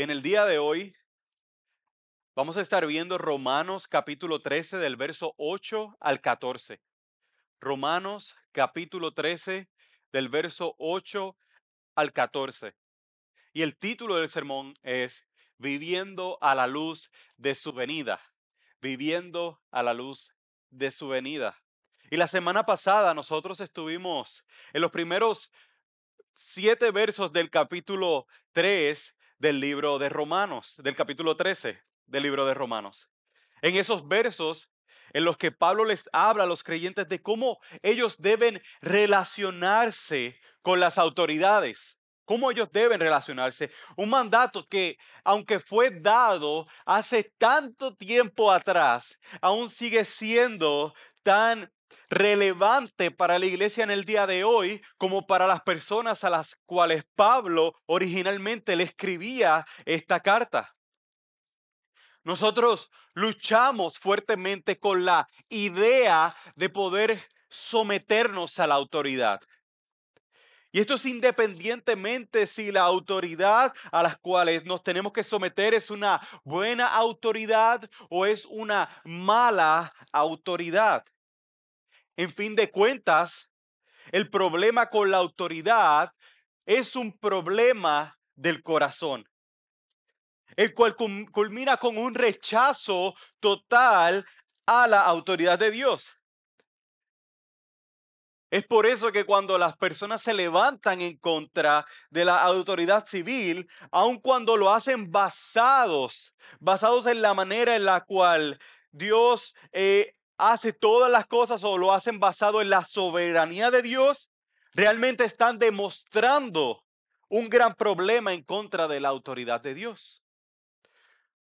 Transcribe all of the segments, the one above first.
En el día de hoy vamos a estar viendo Romanos capítulo 13 del verso 8 al 14. Romanos capítulo 13 del verso 8 al 14. Y el título del sermón es Viviendo a la luz de su venida. Viviendo a la luz de su venida. Y la semana pasada nosotros estuvimos en los primeros siete versos del capítulo 3 del libro de Romanos, del capítulo 13 del libro de Romanos. En esos versos en los que Pablo les habla a los creyentes de cómo ellos deben relacionarse con las autoridades, cómo ellos deben relacionarse. Un mandato que, aunque fue dado hace tanto tiempo atrás, aún sigue siendo tan relevante para la iglesia en el día de hoy como para las personas a las cuales Pablo originalmente le escribía esta carta. Nosotros luchamos fuertemente con la idea de poder someternos a la autoridad. Y esto es independientemente si la autoridad a las cuales nos tenemos que someter es una buena autoridad o es una mala autoridad. En fin de cuentas, el problema con la autoridad es un problema del corazón, el cual culmina con un rechazo total a la autoridad de Dios. Es por eso que cuando las personas se levantan en contra de la autoridad civil, aun cuando lo hacen basados, basados en la manera en la cual Dios eh, hace todas las cosas o lo hacen basado en la soberanía de Dios, realmente están demostrando un gran problema en contra de la autoridad de Dios.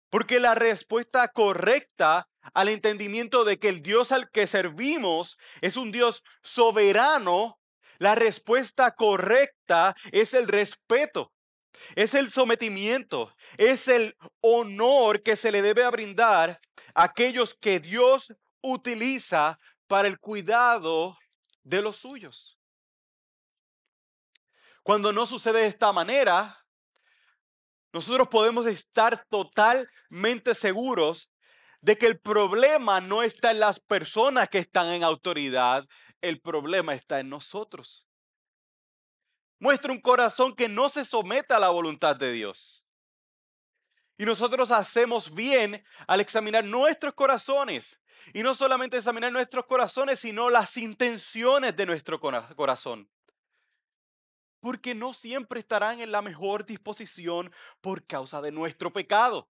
Porque la respuesta correcta al entendimiento de que el Dios al que servimos es un Dios soberano, la respuesta correcta es el respeto, es el sometimiento, es el honor que se le debe brindar a aquellos que Dios utiliza para el cuidado de los suyos. Cuando no sucede de esta manera, nosotros podemos estar totalmente seguros de que el problema no está en las personas que están en autoridad, el problema está en nosotros. Muestra un corazón que no se somete a la voluntad de Dios. Y nosotros hacemos bien al examinar nuestros corazones. Y no solamente examinar nuestros corazones, sino las intenciones de nuestro corazón. Porque no siempre estarán en la mejor disposición por causa de nuestro pecado.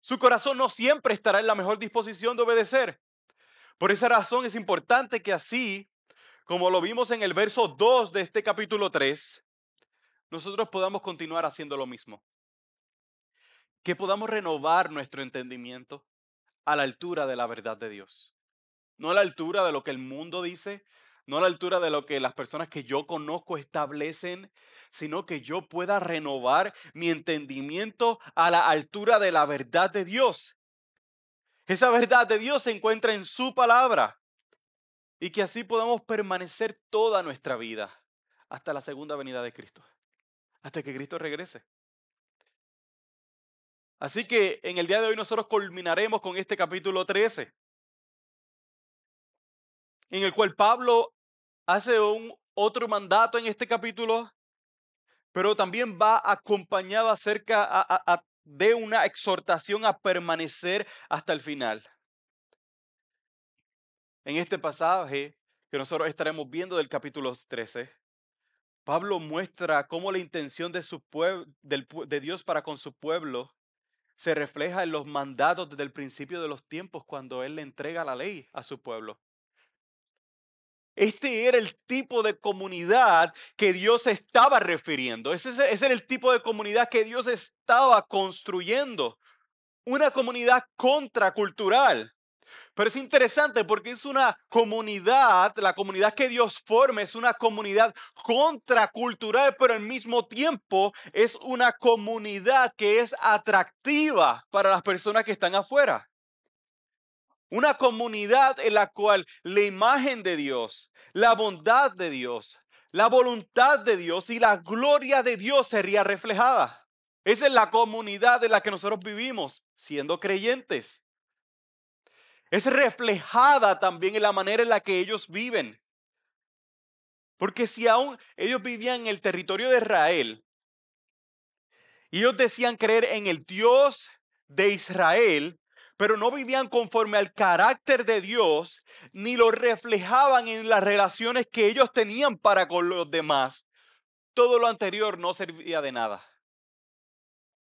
Su corazón no siempre estará en la mejor disposición de obedecer. Por esa razón es importante que así, como lo vimos en el verso 2 de este capítulo 3, nosotros podamos continuar haciendo lo mismo que podamos renovar nuestro entendimiento a la altura de la verdad de Dios. No a la altura de lo que el mundo dice, no a la altura de lo que las personas que yo conozco establecen, sino que yo pueda renovar mi entendimiento a la altura de la verdad de Dios. Esa verdad de Dios se encuentra en su palabra y que así podamos permanecer toda nuestra vida hasta la segunda venida de Cristo, hasta que Cristo regrese. Así que en el día de hoy nosotros culminaremos con este capítulo 13, en el cual Pablo hace un otro mandato en este capítulo, pero también va acompañado acerca de una exhortación a permanecer hasta el final. En este pasaje que nosotros estaremos viendo del capítulo 13, Pablo muestra cómo la intención de, su de Dios para con su pueblo se refleja en los mandatos desde el principio de los tiempos cuando Él le entrega la ley a su pueblo. Este era el tipo de comunidad que Dios estaba refiriendo. Ese, era el tipo de comunidad que Dios estaba construyendo. Una comunidad contracultural. Pero es interesante porque es una comunidad, la comunidad que Dios forma es una comunidad contracultural, pero al mismo tiempo es una comunidad que es atractiva para las personas que están afuera. Una comunidad en la cual la imagen de Dios, la bondad de Dios, la voluntad de Dios y la gloria de Dios sería reflejada. Esa es la comunidad en la que nosotros vivimos, siendo creyentes. Es reflejada también en la manera en la que ellos viven. Porque si aún ellos vivían en el territorio de Israel, ellos decían creer en el Dios de Israel, pero no vivían conforme al carácter de Dios, ni lo reflejaban en las relaciones que ellos tenían para con los demás. Todo lo anterior no servía de nada.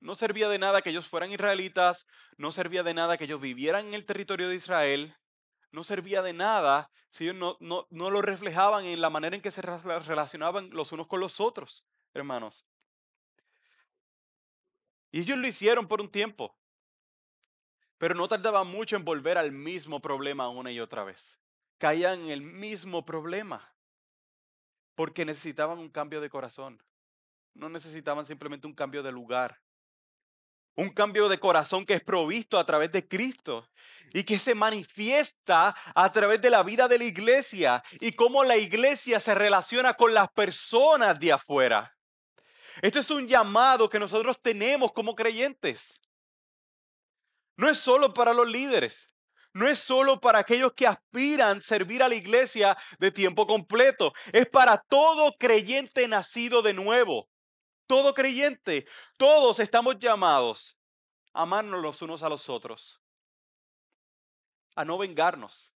No servía de nada que ellos fueran israelitas, no servía de nada que ellos vivieran en el territorio de Israel, no servía de nada si ellos no, no, no lo reflejaban en la manera en que se relacionaban los unos con los otros, hermanos. Y ellos lo hicieron por un tiempo, pero no tardaban mucho en volver al mismo problema una y otra vez. Caían en el mismo problema, porque necesitaban un cambio de corazón. No necesitaban simplemente un cambio de lugar. Un cambio de corazón que es provisto a través de Cristo y que se manifiesta a través de la vida de la iglesia y cómo la iglesia se relaciona con las personas de afuera. Esto es un llamado que nosotros tenemos como creyentes. No es solo para los líderes. No es solo para aquellos que aspiran servir a la iglesia de tiempo completo. Es para todo creyente nacido de nuevo. Todo creyente. Todos estamos llamados a amarnos los unos a los otros. A no vengarnos.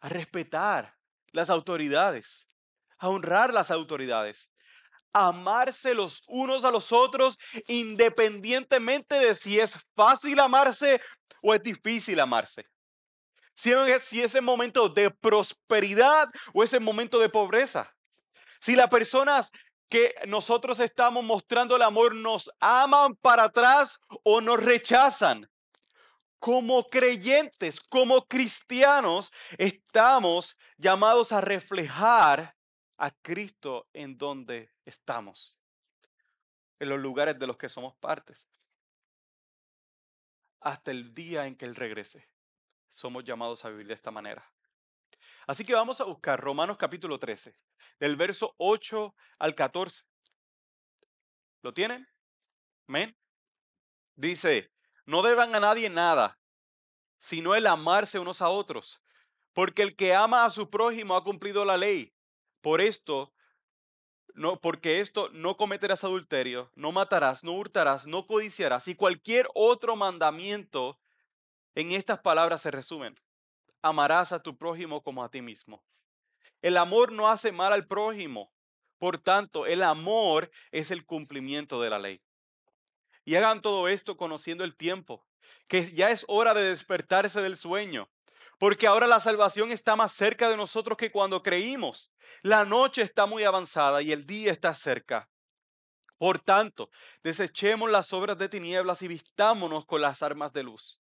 A respetar las autoridades. A honrar las autoridades amarse los unos a los otros independientemente de si es fácil amarse o es difícil amarse. Si es, el momento de prosperidad o es el momento de pobreza. Si las personas que nosotros estamos mostrando el amor nos aman para atrás o nos rechazan. Como creyentes, como cristianos, estamos llamados a reflejar a Cristo en donde estamos, en los lugares de los que somos partes, hasta el día en que Él regrese. Somos llamados a vivir de esta manera. Así que vamos a buscar Romanos capítulo 13, del verso 8 al 14. ¿Lo tienen? Amén. Dice, no deban a nadie nada, sino el amarse unos a otros, porque el que ama a su prójimo ha cumplido la ley. Por esto, no, porque esto no cometerás adulterio, no matarás, no hurtarás, no codiciarás y cualquier otro mandamiento en estas palabras se resumen. Amarás a tu prójimo como a ti mismo. El amor no hace mal al prójimo. Por tanto, el amor es el cumplimiento de la ley. Y hagan todo esto conociendo el tiempo, que ya es hora de despertarse del sueño, porque ahora la salvación está más cerca de nosotros que cuando creímos. La noche está muy avanzada y el día está cerca. Por tanto, desechemos las obras de tinieblas y vistámonos con las armas de luz.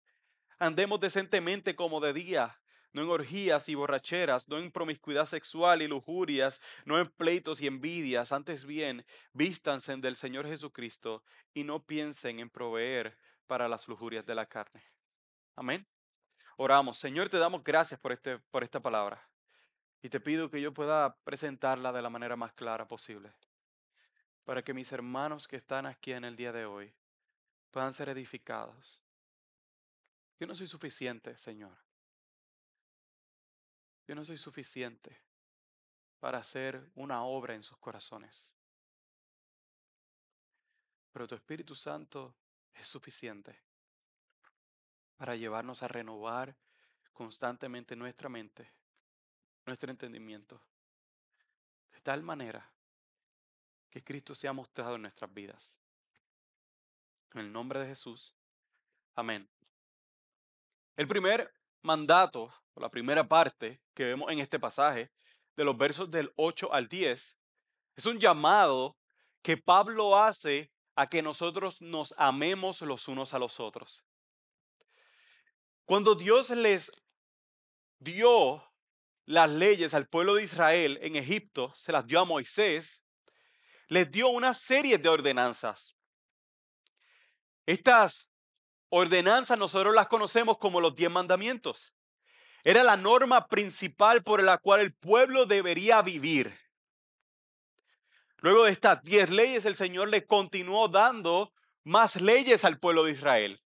Andemos decentemente como de día, no en orgías y borracheras, no en promiscuidad sexual y lujurias, no en pleitos y envidias, antes bien, vístanse del Señor Jesucristo y no piensen en proveer para las lujurias de la carne. Amén. Oramos, Señor, te damos gracias por, este, por esta palabra. Y te pido que yo pueda presentarla de la manera más clara posible. Para que mis hermanos que están aquí en el día de hoy puedan ser edificados. Yo no soy suficiente, Señor. Yo no soy suficiente para hacer una obra en sus corazones. Pero tu Espíritu Santo es suficiente para llevarnos a renovar constantemente nuestra mente, nuestro entendimiento, de tal manera que Cristo sea mostrado en nuestras vidas. En el nombre de Jesús. Amén. El primer mandato, o la primera parte que vemos en este pasaje, de los versos del 8 al 10, es un llamado que Pablo hace a que nosotros nos amemos los unos a los otros. Cuando Dios les dio las leyes al pueblo de Israel en Egipto, se las dio a Moisés, les dio una serie de ordenanzas. Estas ordenanzas nosotros las conocemos como los diez mandamientos. Era la norma principal por la cual el pueblo debería vivir. Luego de estas diez leyes, el Señor le continuó dando más leyes al pueblo de Israel.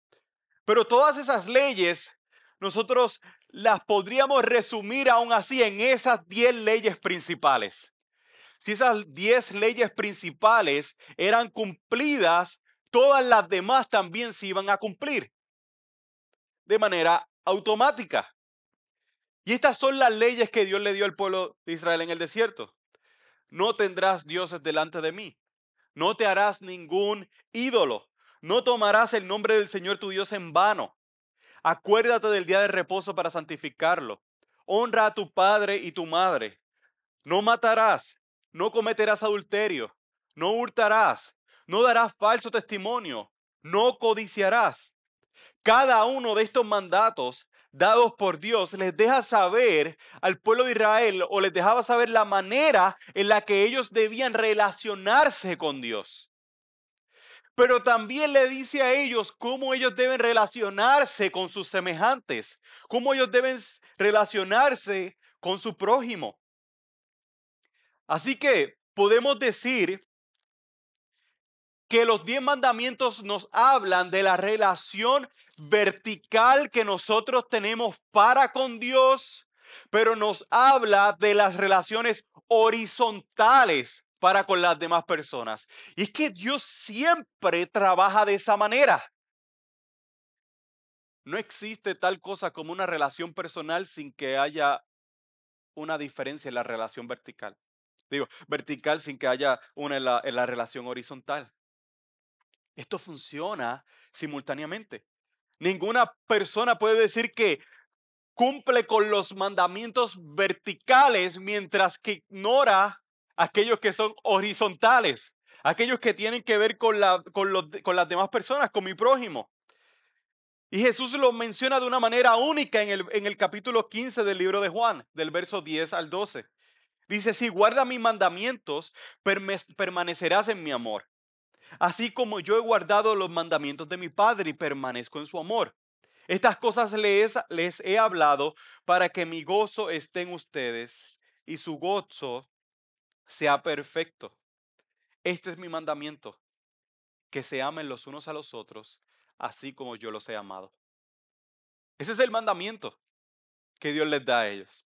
Pero todas esas leyes, nosotros las podríamos resumir aún así en esas diez leyes principales. Si esas diez leyes principales eran cumplidas, todas las demás también se iban a cumplir de manera automática. Y estas son las leyes que Dios le dio al pueblo de Israel en el desierto. No tendrás dioses delante de mí. No te harás ningún ídolo. No tomarás el nombre del Señor tu Dios en vano. Acuérdate del día de reposo para santificarlo. Honra a tu padre y tu madre. No matarás. No cometerás adulterio. No hurtarás. No darás falso testimonio. No codiciarás. Cada uno de estos mandatos dados por Dios les deja saber al pueblo de Israel o les dejaba saber la manera en la que ellos debían relacionarse con Dios. Pero también le dice a ellos cómo ellos deben relacionarse con sus semejantes, cómo ellos deben relacionarse con su prójimo. Así que podemos decir que los diez mandamientos nos hablan de la relación vertical que nosotros tenemos para con Dios, pero nos habla de las relaciones horizontales para con las demás personas. Y es que Dios siempre trabaja de esa manera. No existe tal cosa como una relación personal sin que haya una diferencia en la relación vertical. Digo, vertical sin que haya una en la, en la relación horizontal. Esto funciona simultáneamente. Ninguna persona puede decir que cumple con los mandamientos verticales mientras que ignora aquellos que son horizontales, aquellos que tienen que ver con, la, con, con las demás personas, con mi prójimo. Y Jesús lo menciona de una manera única en el, en el capítulo 15 del libro de Juan, del verso 10 al 12. Dice, si guarda mis mandamientos, permanecerás en mi amor así como yo he guardado los mandamientos de mi Padre y permanezco en su amor. Estas cosas les, les he hablado para que mi gozo esté en ustedes y su gozo sea perfecto. Este es mi mandamiento, que se amen los unos a los otros, así como yo los he amado. Ese es el mandamiento que Dios les da a ellos.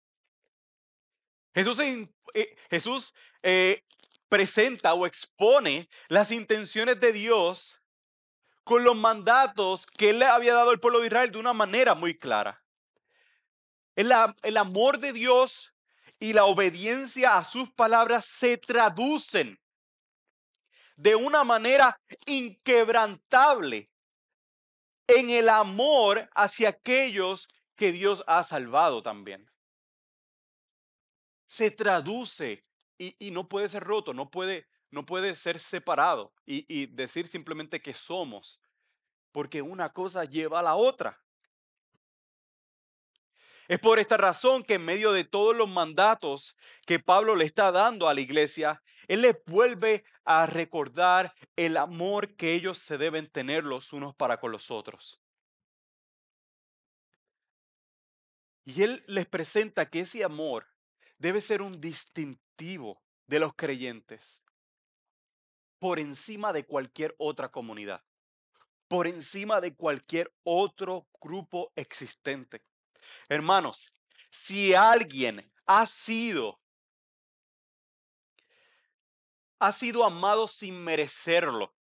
Jesús, eh, Jesús eh, presenta o expone las intenciones de Dios con los mandatos que él le había dado al pueblo de Israel de una manera muy clara. El, el amor de Dios y la obediencia a sus palabras se traducen de una manera inquebrantable en el amor hacia aquellos que Dios ha salvado también. Se traduce y, no puede ser roto, no puede, no puede ser separado y, y decir simplemente que somos, porque una cosa lleva a la otra. Es por esta razón que en medio de todos los mandatos que Pablo le está dando a la iglesia, él les vuelve a recordar el amor que ellos se deben tener los unos para con los otros. Y él les presenta que ese amor debe ser un distintivo de los creyentes por encima de cualquier otra comunidad, por encima de cualquier otro grupo existente. Hermanos, si alguien ha sido ha sido amado sin merecerlo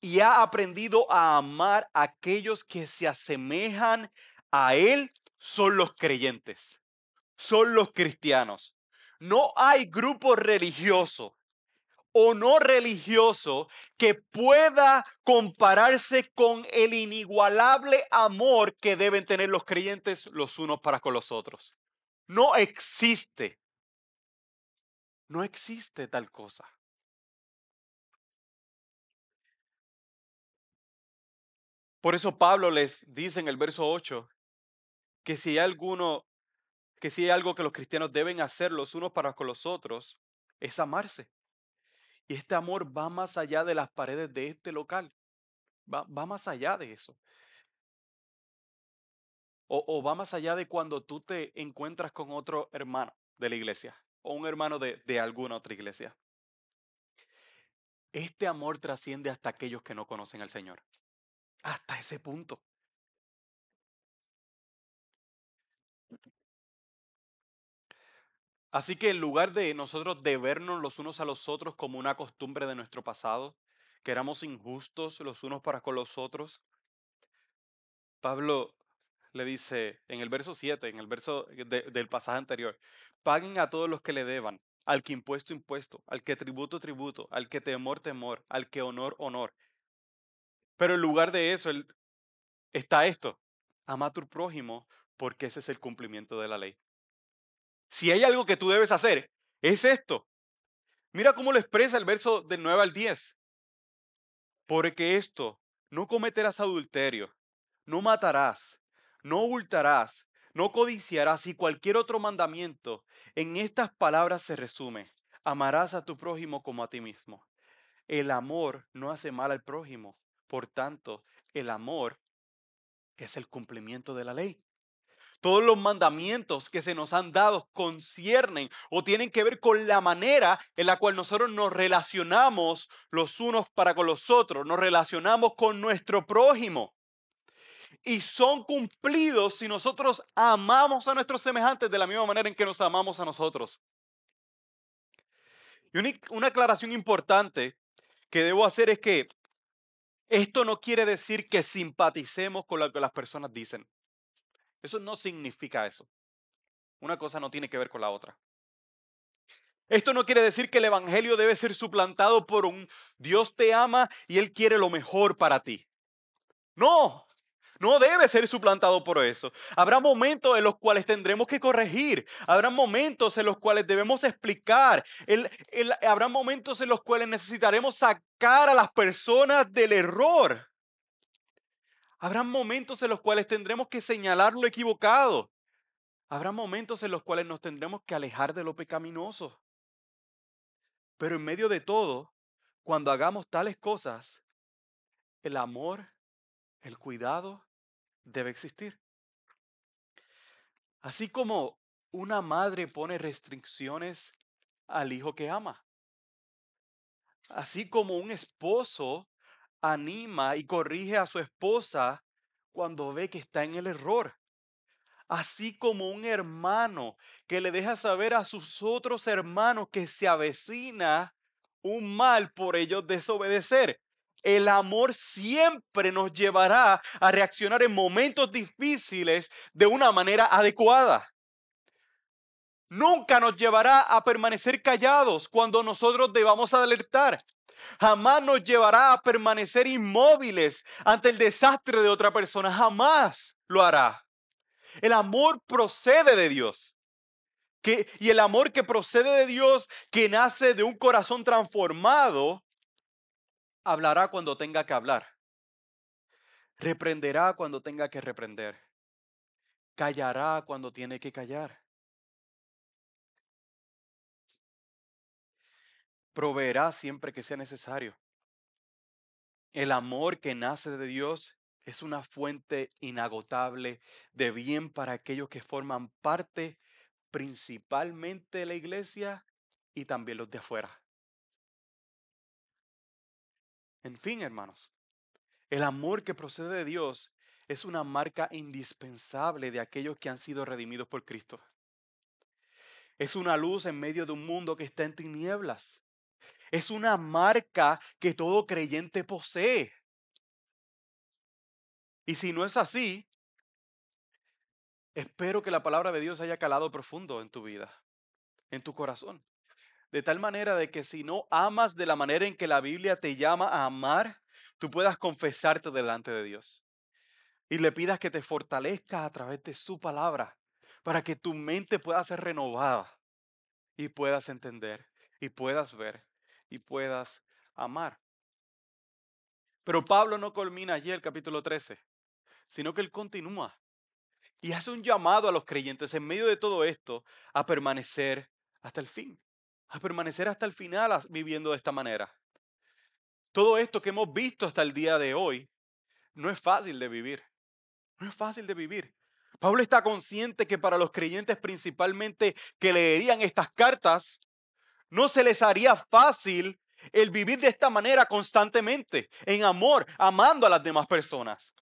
y ha aprendido a amar a aquellos que se asemejan a él, son los creyentes son los cristianos. No hay grupo religioso o no religioso que pueda compararse con el inigualable amor que deben tener los creyentes los unos para con los otros. No existe. No existe tal cosa. Por eso Pablo les dice en el verso 8 que si hay alguno que si hay algo que los cristianos deben hacer los unos para con los otros, es amarse. Y este amor va más allá de las paredes de este local. Va, va más allá de eso. O, o, va más allá de cuando tú te encuentras con otro hermano de la iglesia o un hermano de, de alguna otra iglesia. Este amor trasciende hasta aquellos que no conocen al Señor. Hasta ese punto. Así que en lugar de nosotros debernos los unos a los otros como una costumbre de nuestro pasado, que éramos injustos los unos para con los otros, Pablo le dice en el verso 7, en el verso del pasaje anterior, paguen a todos los que le deban, al que impuesto, impuesto, al que tributo, tributo, al que temor, temor, al que honor, honor. Pero en lugar de eso está esto, ama prójimo porque ese es el cumplimiento de la ley. Si hay algo que tú debes hacer, es esto. Mira cómo lo expresa el verso del 9 al 10. Porque esto, no cometerás adulterio, no matarás, no hurtarás, no codiciarás y cualquier otro mandamiento. En estas palabras se resume, amarás a tu prójimo como a ti mismo. El amor no hace mal al prójimo. Por tanto, el amor es el cumplimiento de la ley. Todos los mandamientos que se nos han dado conciernen o tienen que ver con la manera en la cual nosotros nos relacionamos los unos para con los otros, nos relacionamos con nuestro prójimo. Y son cumplidos si nosotros amamos a nuestros semejantes de la misma manera en que nos amamos a nosotros. Y una aclaración importante que debo hacer es que esto no quiere decir que simpaticemos con lo que las personas dicen. Eso no significa eso. Una cosa no tiene que ver con la otra. Esto no quiere decir que el Evangelio debe ser suplantado por un Dios te ama y Él quiere lo mejor para ti. No, no debe ser suplantado por eso. Habrá momentos en los cuales tendremos que corregir. Habrá momentos en los cuales debemos explicar. habrá momentos en los cuales necesitaremos sacar a las personas del error. Habrá momentos en los cuales tendremos que señalar lo equivocado. Habrá momentos en los cuales nos tendremos que alejar de lo pecaminoso. Pero en medio de todo, cuando hagamos tales cosas, el amor, el cuidado debe existir. Así como una madre pone restricciones al hijo que ama. Así como un esposo anima y corrige a su esposa cuando ve que está en el error. Así como un hermano que le deja saber a sus otros hermanos que se avecina un mal por ellos desobedecer. El amor siempre nos llevará a reaccionar en momentos difíciles de una manera adecuada. Nunca nos llevará a permanecer callados cuando nosotros debamos alertar. Jamás nos llevará a permanecer inmóviles ante el desastre de otra persona. Jamás lo hará. El amor procede de Dios. Y el amor que procede de Dios, que nace de un corazón transformado, hablará cuando tenga que hablar. Reprenderá cuando tenga que reprender. Callará cuando tiene que callar. Proveerá siempre que sea necesario. El amor que nace de Dios es una fuente inagotable de bien para aquellos que forman parte principalmente de la iglesia y también los de afuera. En fin, hermanos, el amor que procede de Dios es una marca indispensable de aquellos que han sido redimidos por Cristo. Es una luz en medio de un mundo que está en tinieblas. Es una marca que todo creyente posee. Y si no es así, espero que la palabra de Dios haya calado profundo en tu vida, en tu corazón. De tal manera de que si no amas de la manera en que la Biblia te llama a amar, tú puedas confesarte delante de Dios. Y le pidas que te fortalezca a través de su palabra, para que tu mente pueda ser renovada y puedas entender y puedas ver y puedas amar. Pero Pablo no culmina allí el capítulo 13, sino que él continúa y hace un llamado a los creyentes en medio de todo esto a permanecer hasta el fin, a permanecer hasta el final viviendo de esta manera. Todo esto que hemos visto hasta el día de hoy no es fácil de vivir. No es fácil de vivir. Pablo está consciente que para los creyentes principalmente que leerían estas cartas, no se les haría fácil el vivir de esta manera constantemente, en amor, amando a las demás personas.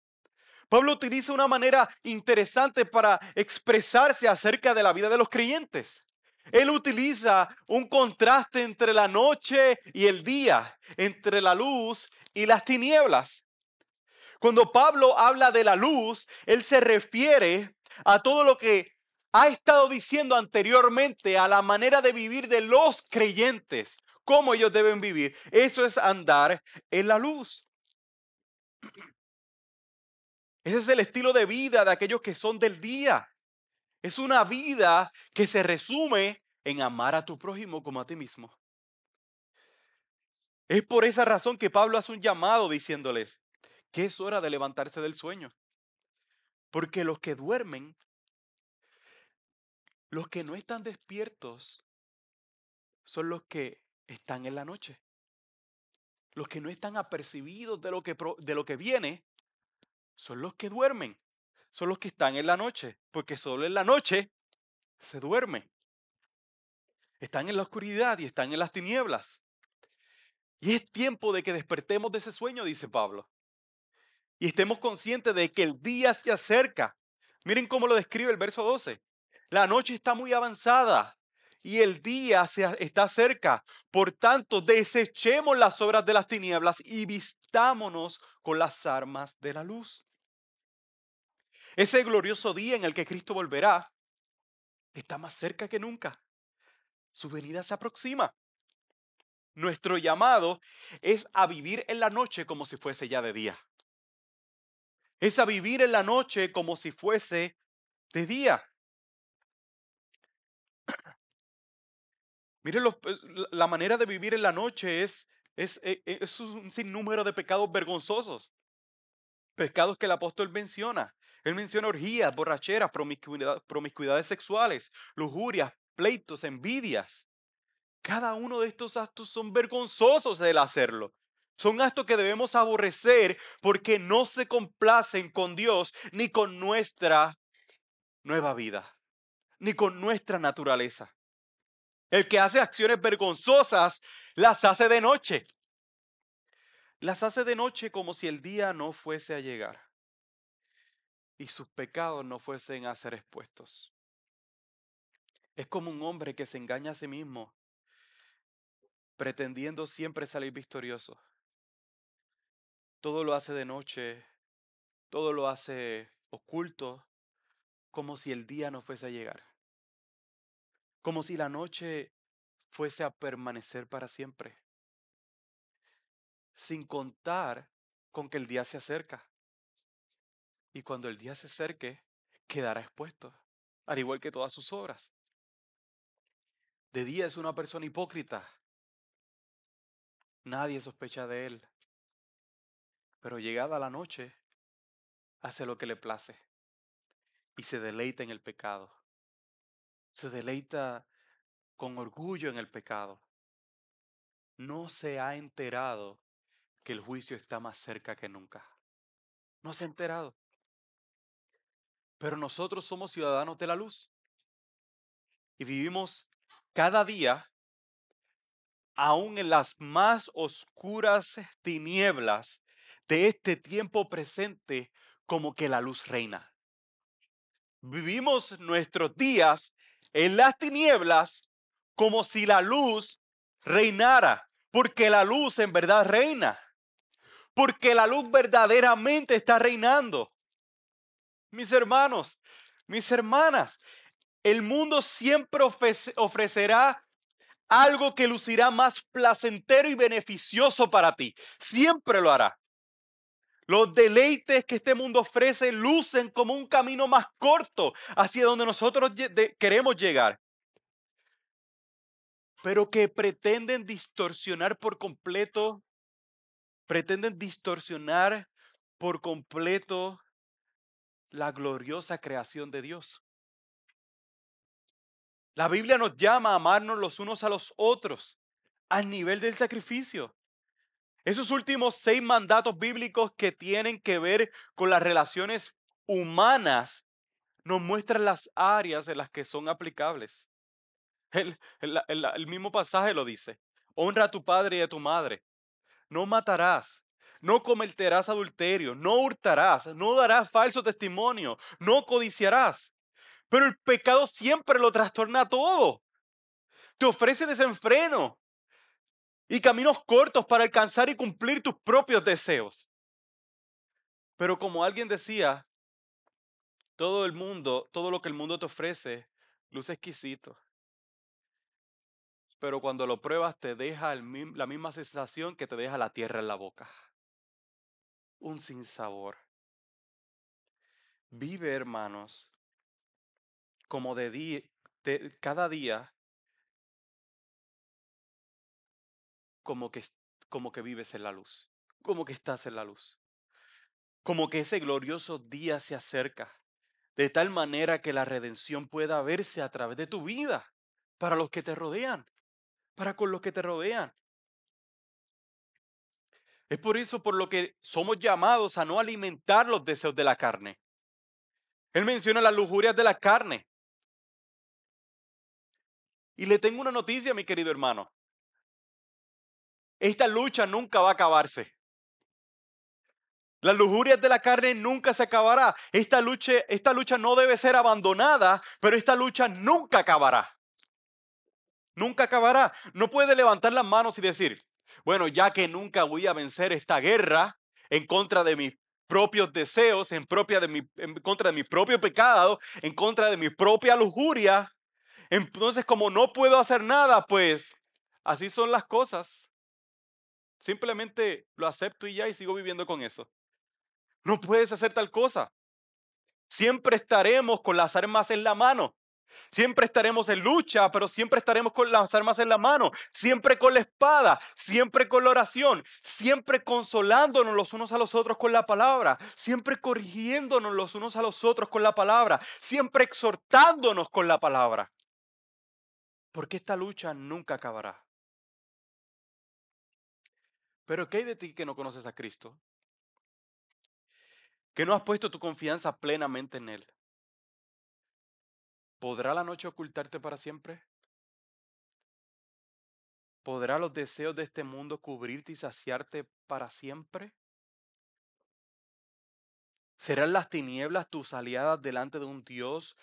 Pablo utiliza una manera interesante para expresarse acerca de la vida de los creyentes. Él utiliza un contraste entre la noche y el día, entre la luz y las tinieblas. Cuando Pablo habla de la luz, él se refiere a todo lo que ha estado diciendo anteriormente, a la manera de vivir de los creyentes, cómo ellos deben vivir. Eso es andar en la luz. Ese es el estilo de vida de aquellos que son del día. Es una vida que se resume en amar a tu prójimo como a ti mismo. Es por esa razón que Pablo hace un llamado diciéndoles que es hora de levantarse del sueño. Porque los que duermen, los que no están despiertos, son los que están en la noche. Los que no están apercibidos de lo que, de lo que viene, son los que duermen son los que están en la noche, porque solo en la noche se duerme. Están en la oscuridad y están en las tinieblas. Y es tiempo de que despertemos de ese sueño, dice Pablo. Y estemos conscientes de que el día se acerca. Miren cómo lo describe el verso 12. La noche está muy avanzada y el día se está cerca. Por tanto, desechemos las obras de las tinieblas y vistámonos con las armas de la luz. Ese glorioso día en el que Cristo volverá está más cerca que nunca. Su venida se aproxima. Nuestro llamado es a vivir en la noche como si fuese ya de día. Es a vivir en la noche como si fuese de día. Miren, pues, la manera de vivir en la noche es, es, e, e, es un sinnúmero de pecados vergonzosos. Pecados que el apóstol menciona. Él menciona orgías, borracheras, promiscuidades sexuales, lujurias, pleitos, envidias. Cada uno de estos actos son vergonzosos el hacerlo. Son actos que debemos aborrecer porque no se complacen con Dios ni con nuestra nueva vida, ni con nuestra naturaleza. El que hace acciones vergonzosas las hace de noche. Las hace de noche como si el día no fuese a llegar y sus pecados no fuesen a ser expuestos. Es como un hombre que se engaña a sí mismo, pretendiendo siempre salir victorioso. Todo lo hace de noche, todo lo hace oculto, como si el día no fuese a llegar, como si la noche fuese a permanecer para siempre, sin contar con que el día se acerca. Y cuando el día se acerque, quedará expuesto, al igual que todas sus obras. De día es una persona hipócrita. Nadie sospecha de él. Pero llegada la noche, hace lo que le place y se deleita en el pecado. Se deleita con orgullo en el pecado. No se ha enterado que el juicio está más cerca que nunca. No se ha enterado. Pero nosotros somos ciudadanos de la luz. Y vivimos cada día, aún en las más oscuras tinieblas de este tiempo presente, como que la luz reina. Vivimos nuestros días en las tinieblas como si la luz reinara, porque la luz en verdad reina, porque la luz verdaderamente está reinando mis hermanos, mis hermanas, el mundo siempre ofrecerá algo que lucirá más placentero y beneficioso para ti. Siempre lo hará. Los deleites que este mundo ofrece lucen como un camino más corto hacia donde nosotros queremos llegar. Pero que pretenden distorsionar por completo, pretenden distorsionar por completo la gloriosa creación de Dios. La Biblia nos llama a amarnos los unos a los otros al nivel del sacrificio. Esos últimos seis mandatos bíblicos que tienen que ver con las relaciones humanas nos muestran las áreas en las que son aplicables. El, mismo pasaje lo dice. Honra a tu padre y a tu madre. No matarás. No cometerás adulterio. No hurtarás. No darás falso testimonio. No codiciarás. Pero el pecado siempre lo trastorna todo. Te ofrece desenfreno y caminos cortos para alcanzar y cumplir tus propios deseos. Pero como alguien decía, todo el mundo, todo lo que el mundo te ofrece, luce exquisito. Pero cuando lo pruebas te deja la misma sensación que te deja la tierra en la boca. Un sinsabor. Vive, hermanos, como de, cada día, como que, como que vives en la luz, como que estás en la luz, como que ese glorioso día se acerca de tal manera que la redención pueda verse a través de tu vida, para los que te rodean, para con los que te rodean. Es por eso por lo que somos llamados a no alimentar los deseos de la carne. Él menciona las lujurias de la carne. Y le tengo una noticia, mi querido hermano. Esta lucha nunca va a acabarse. Las lujurias de la carne nunca se acabará. Esta lucha, esta lucha no debe ser abandonada, pero esta lucha nunca acabará. Nunca acabará. No puede levantar las manos y decir, bueno, ya que nunca voy a vencer esta guerra en contra de mis propios deseos, en, propia de mi, en contra de mi propio pecado, en contra de mi propia lujuria, entonces como no puedo hacer nada, pues así son las cosas. Simplemente lo acepto y ya y sigo viviendo con eso. No puedes hacer tal cosa. Siempre estaremos con las armas en la mano. Siempre estaremos en lucha, pero siempre estaremos con las armas en la mano, siempre con la espada, siempre con la oración, siempre consolándonos los unos a los otros con la palabra, siempre corrigiéndonos los unos a los otros con la palabra, siempre exhortándonos con la palabra. Porque esta lucha nunca acabará. Pero ¿qué hay de ti que no conoces a Cristo? que no has puesto tu confianza plenamente en Él. ¿Podrá la noche ocultarte para siempre? ¿Podrá los deseos de este mundo cubrirte y saciarte para siempre? ¿Serán las tinieblas tus aliadas delante de un Dios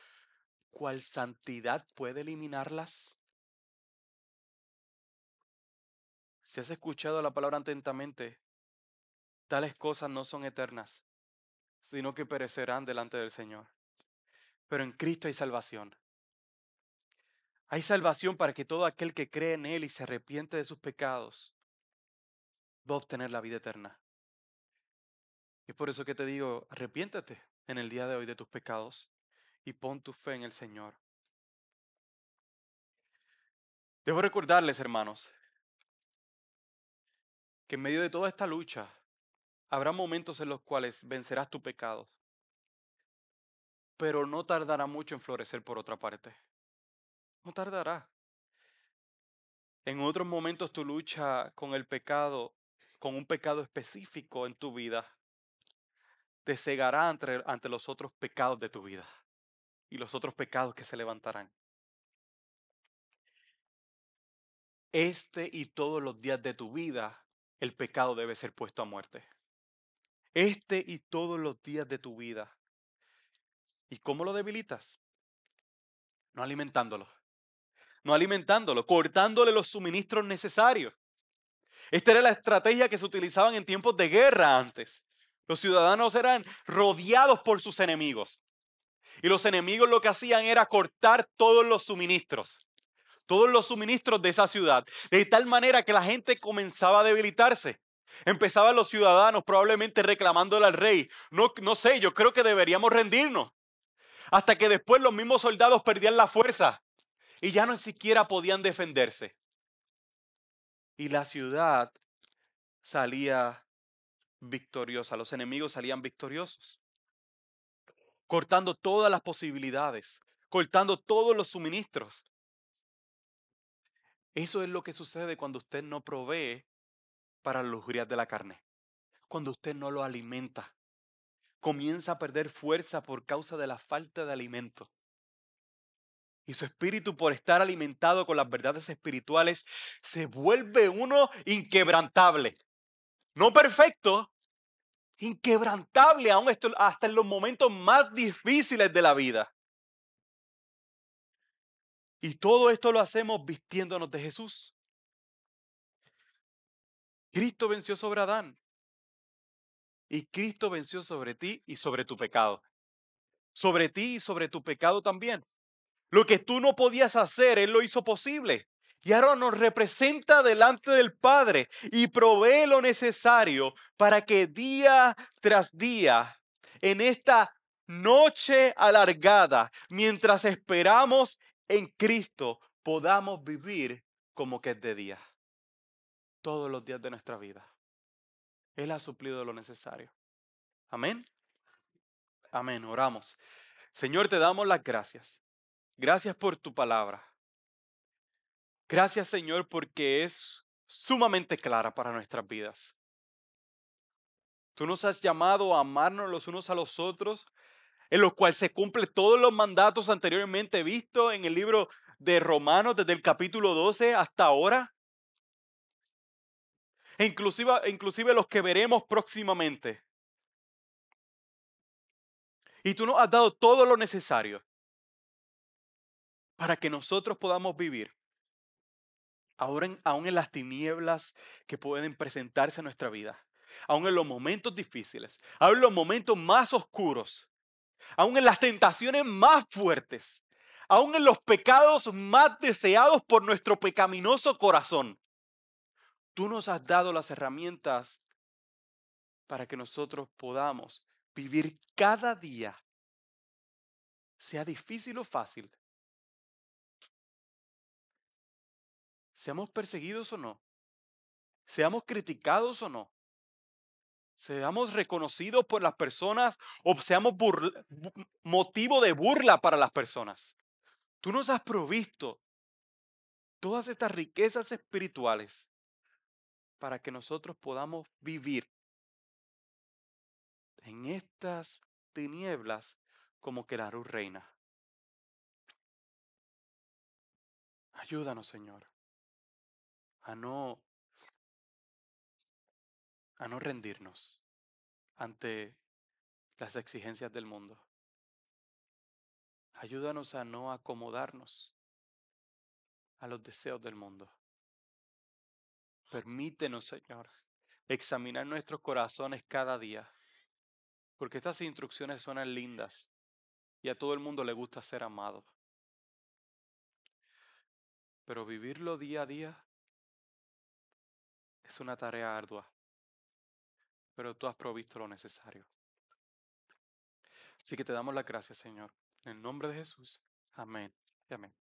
cual santidad puede eliminarlas? Si has escuchado la palabra atentamente, tales cosas no son eternas, sino que perecerán delante del Señor. Pero en Cristo hay salvación. Hay salvación para que todo aquel que cree en Él y se arrepiente de sus pecados va a obtener la vida eterna. Y es por eso que te digo, arrepiéntate en el día de hoy de tus pecados y pon tu fe en el Señor. Debo recordarles, hermanos, que en medio de toda esta lucha Habrá momentos en los cuales vencerás tu pecado, pero no tardará mucho en florecer por otra parte. No tardará. En otros momentos tu lucha con el pecado, con un pecado específico en tu vida, te cegará ante, ante los otros pecados de tu vida y los otros pecados que se levantarán. Este y todos los días de tu vida, el pecado debe ser puesto a muerte este y todos los días de tu vida. ¿Y cómo lo debilitas? No alimentándolo. No alimentándolo, cortándole los suministros necesarios. Esta era la estrategia que se utilizaban en tiempos de guerra antes. Los ciudadanos eran rodeados por sus enemigos. Y los enemigos lo que hacían era cortar todos los suministros. Todos los suministros de esa ciudad. De tal manera que la gente comenzaba a debilitarse. Empezaban los ciudadanos probablemente reclamándole al rey. No, no sé, yo creo que deberíamos rendirnos. Hasta que después los mismos soldados perdían la fuerza y ya no siquiera podían defenderse. Y la ciudad salía victoriosa, los enemigos salían victoriosos, cortando todas las posibilidades, cortando todos los suministros. Eso es lo que sucede cuando usted no provee para las lujurias de la carne. Cuando usted no lo alimenta, comienza a perder fuerza por causa de la falta de alimento. Y su espíritu, por estar alimentado con las verdades espirituales, se vuelve uno inquebrantable. No perfecto, inquebrantable aún hasta en los momentos más difíciles de la vida. Y todo esto lo hacemos vistiéndonos de Jesús. Cristo venció sobre Adán. Y Cristo venció sobre ti y sobre tu pecado. Sobre ti y sobre tu pecado también. Lo que tú no podías hacer, Él lo hizo posible. Y ahora nos representa delante del Padre y provee lo necesario para que día tras día, en esta noche alargada, mientras esperamos en Cristo, podamos vivir como que es de día. Todos los días de nuestra vida. Él ha suplido lo necesario. Amén. Amén. Oramos. Señor, te damos las gracias. Gracias por tu palabra. Gracias, Señor, porque es sumamente clara para nuestras vidas. Tú nos has llamado a amarnos los unos a los otros, en lo cual se cumplen todos los mandatos anteriormente vistos en el libro de Romanos, desde el capítulo 12 hasta ahora. E inclusive, los que veremos próximamente. Y tú nos has dado todo lo necesario para que nosotros podamos vivir, ahora en- aún en las tinieblas que pueden presentarse a nuestra vida, aún en los momentos difíciles, aún en los momentos más oscuros, aún en las tentaciones más fuertes, aún en los pecados más deseados por nuestro pecaminoso corazón. Tú nos has dado las herramientas para que nosotros podamos vivir cada día, sea difícil o fácil, seamos perseguidos o no, seamos criticados o no, seamos reconocidos por las personas o seamos motivo de burla para las personas. Tú nos has provisto todas estas riquezas espirituales para que nosotros podamos vivir en estas tinieblas como que la luz reina. Ayúdanos, Señor, a no a no rendirnos ante las exigencias del mundo. Ayúdanos a no acomodarnos a los deseos del mundo. Permítenos, Señor, examinar nuestros corazones cada día, porque estas instrucciones suenan lindas y a todo el mundo le gusta ser amado. Pero vivirlo día a día es una tarea ardua, pero tú has provisto lo necesario. Así que te damos las gracias, Señor. En el nombre de Jesús. Amén. Amén.